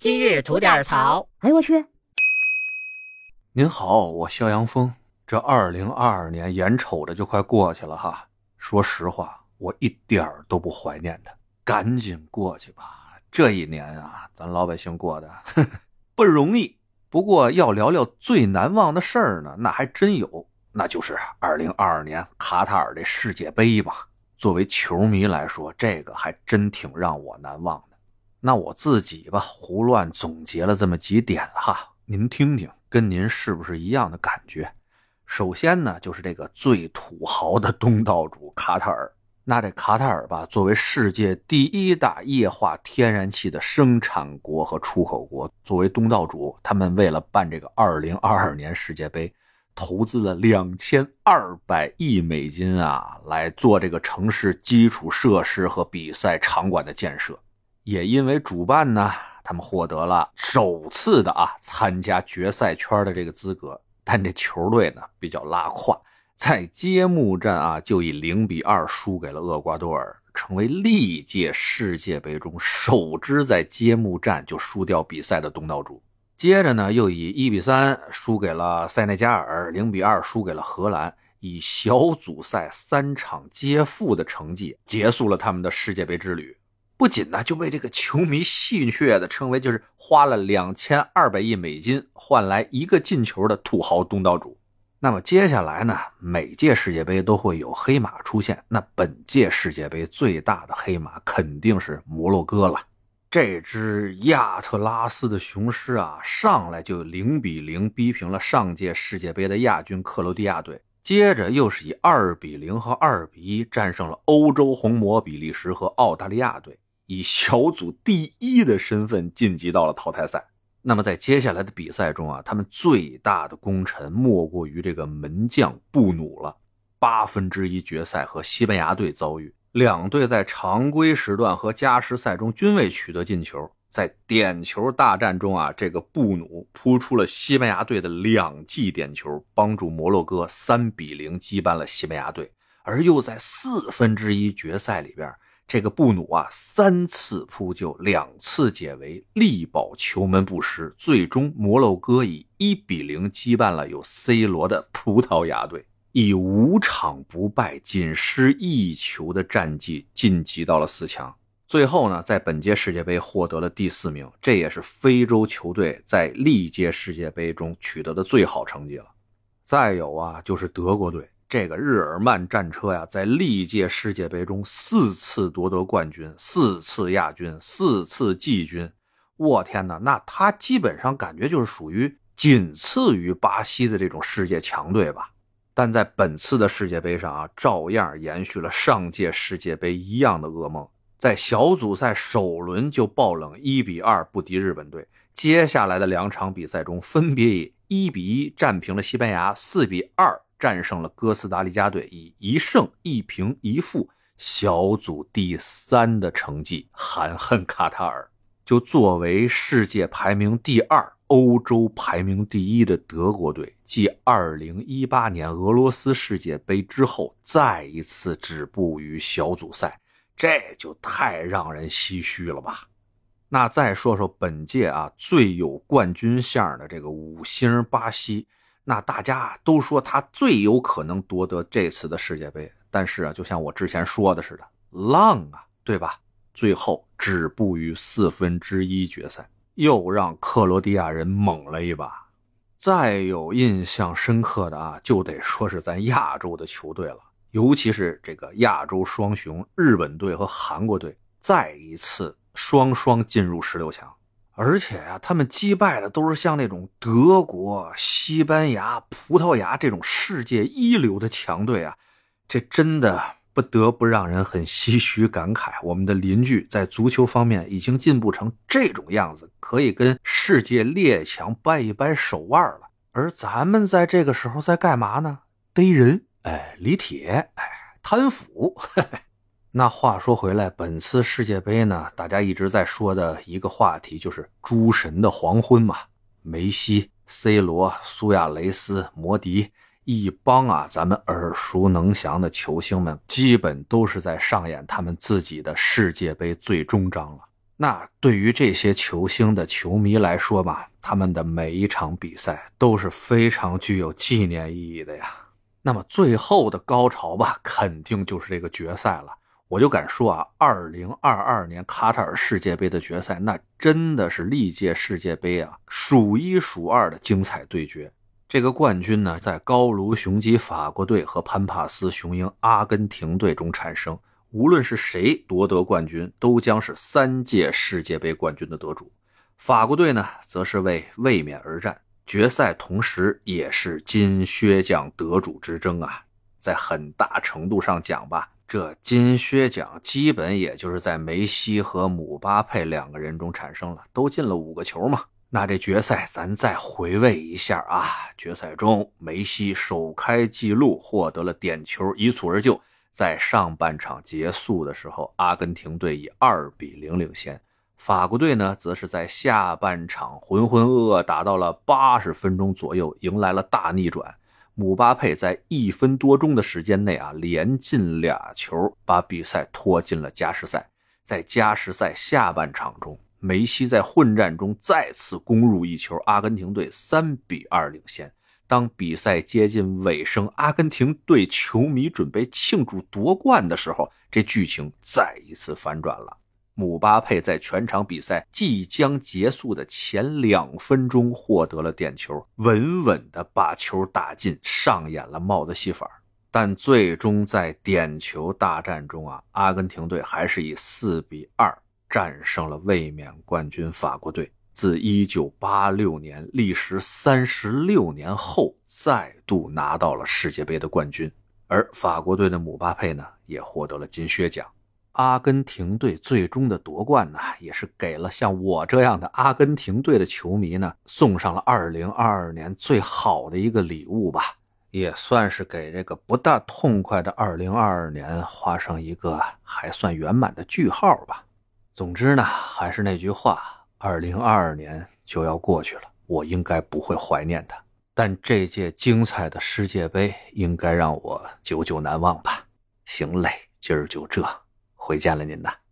今日吐点槽。哎呦我去！您好，我肖阳峰。这二零二二年眼瞅着就快过去了哈，说实话，我一点儿都不怀念它，赶紧过去吧。这一年啊，咱老百姓过的呵呵不容易。不过要聊聊最难忘的事儿呢，那还真有，那就是二零二二年卡塔尔的世界杯吧。作为球迷来说，这个还真挺让我难忘的。那我自己吧，胡乱总结了这么几点哈，您听听，跟您是不是一样的感觉？首先呢，就是这个最土豪的东道主卡塔尔。那这卡塔尔吧，作为世界第一大液化天然气的生产国和出口国，作为东道主，他们为了办这个2022年世界杯，投资了两千二百亿美金啊，来做这个城市基础设施和比赛场馆的建设。也因为主办呢，他们获得了首次的啊参加决赛圈的这个资格，但这球队呢比较拉胯，在揭幕战啊就以零比二输给了厄瓜多尔，成为历届世界杯中首支在揭幕战就输掉比赛的东道主。接着呢，又以一比三输给了塞内加尔，零比二输给了荷兰，以小组赛三场皆负的成绩结束了他们的世界杯之旅。不仅呢就被这个球迷戏谑的称为就是花了两千二百亿美金换来一个进球的土豪东道主。那么接下来呢，每届世界杯都会有黑马出现。那本届世界杯最大的黑马肯定是摩洛哥了。这只亚特拉斯的雄狮啊，上来就零比零逼平了上届世界杯的亚军克罗地亚队，接着又是以二比零和二比一战胜了欧洲红魔比利时和澳大利亚队。以小组第一的身份晋级到了淘汰赛。那么在接下来的比赛中啊，他们最大的功臣莫过于这个门将布努了。八分之一决赛和西班牙队遭遇，两队在常规时段和加时赛中均未取得进球。在点球大战中啊，这个布努扑出了西班牙队的两记点球，帮助摩洛哥三比零击败了西班牙队。而又在四分之一决赛里边。这个布努啊，三次扑救，两次解围，力保球门不失。最终，摩洛哥以一比零击败了有 C 罗的葡萄牙队，以五场不败、仅失一球的战绩晋级到了四强。最后呢，在本届世界杯获得了第四名，这也是非洲球队在历届世界杯中取得的最好成绩了。再有啊，就是德国队。这个日耳曼战车呀，在历届世界杯中四次夺得冠军，四次亚军，四次季军。我天哪，那他基本上感觉就是属于仅次于巴西的这种世界强队吧。但在本次的世界杯上啊，照样延续了上届世界杯一样的噩梦，在小组赛首轮就爆冷一比二不敌日本队。接下来的两场比赛中，分别以一比一战平了西班牙，四比二。战胜了哥斯达黎加队，以一胜一平一负，小组第三的成绩含恨卡塔尔。就作为世界排名第二、欧洲排名第一的德国队，继2018年俄罗斯世界杯之后，再一次止步于小组赛，这就太让人唏嘘了吧？那再说说本届啊最有冠军相的这个五星巴西。那大家都说他最有可能夺得这次的世界杯，但是啊，就像我之前说的似的，浪啊，对吧？最后止步于四分之一决赛，又让克罗地亚人猛了一把。再有印象深刻的啊，就得说是咱亚洲的球队了，尤其是这个亚洲双雄日本队和韩国队，再一次双双进入十六强。而且呀，他们击败的都是像那种德国、西班牙、葡萄牙这种世界一流的强队啊，这真的不得不让人很唏嘘感慨。我们的邻居在足球方面已经进步成这种样子，可以跟世界列强掰一掰手腕了。而咱们在这个时候在干嘛呢？逮人，哎，李铁，哎，贪腐。那话说回来，本次世界杯呢，大家一直在说的一个话题就是“诸神的黄昏”嘛。梅西、C 罗、苏亚雷斯、摩迪一帮啊，咱们耳熟能详的球星们，基本都是在上演他们自己的世界杯最终章了。那对于这些球星的球迷来说吧，他们的每一场比赛都是非常具有纪念意义的呀。那么最后的高潮吧，肯定就是这个决赛了。我就敢说啊，二零二二年卡塔尔世界杯的决赛，那真的是历届世界杯啊数一数二的精彩对决。这个冠军呢，在高卢雄鸡法国队和潘帕斯雄鹰阿根廷队中产生。无论是谁夺得冠军，都将是三届世界杯冠军的得主。法国队呢，则是为卫冕而战。决赛同时也是金靴奖得主之争啊！在很大程度上讲吧，这金靴奖基本也就是在梅西和姆巴佩两个人中产生了，都进了五个球嘛。那这决赛咱再回味一下啊！决赛中梅西首开纪录，获得了点球，一蹴而就。在上半场结束的时候，阿根廷队以二比零领先。法国队呢，则是在下半场浑浑噩噩打到了八十分钟左右，迎来了大逆转。姆巴佩在一分多钟的时间内啊，连进俩球，把比赛拖进了加时赛。在加时赛下半场中，梅西在混战中再次攻入一球，阿根廷队三比二领先。当比赛接近尾声，阿根廷队球迷准备庆祝夺冠的时候，这剧情再一次反转了。姆巴佩在全场比赛即将结束的前两分钟获得了点球，稳稳地把球打进，上演了帽子戏法。但最终在点球大战中啊，阿根廷队还是以四比二战胜了卫冕冠军法国队。自1986年历时三十六年后，再度拿到了世界杯的冠军，而法国队的姆巴佩呢，也获得了金靴奖。阿根廷队最终的夺冠呢，也是给了像我这样的阿根廷队的球迷呢，送上了2022年最好的一个礼物吧，也算是给这个不大痛快的2022年画上一个还算圆满的句号吧。总之呢，还是那句话。二零二二年就要过去了，我应该不会怀念它，但这届精彩的世界杯应该让我久久难忘吧。行嘞，今儿就这，回见了您呐。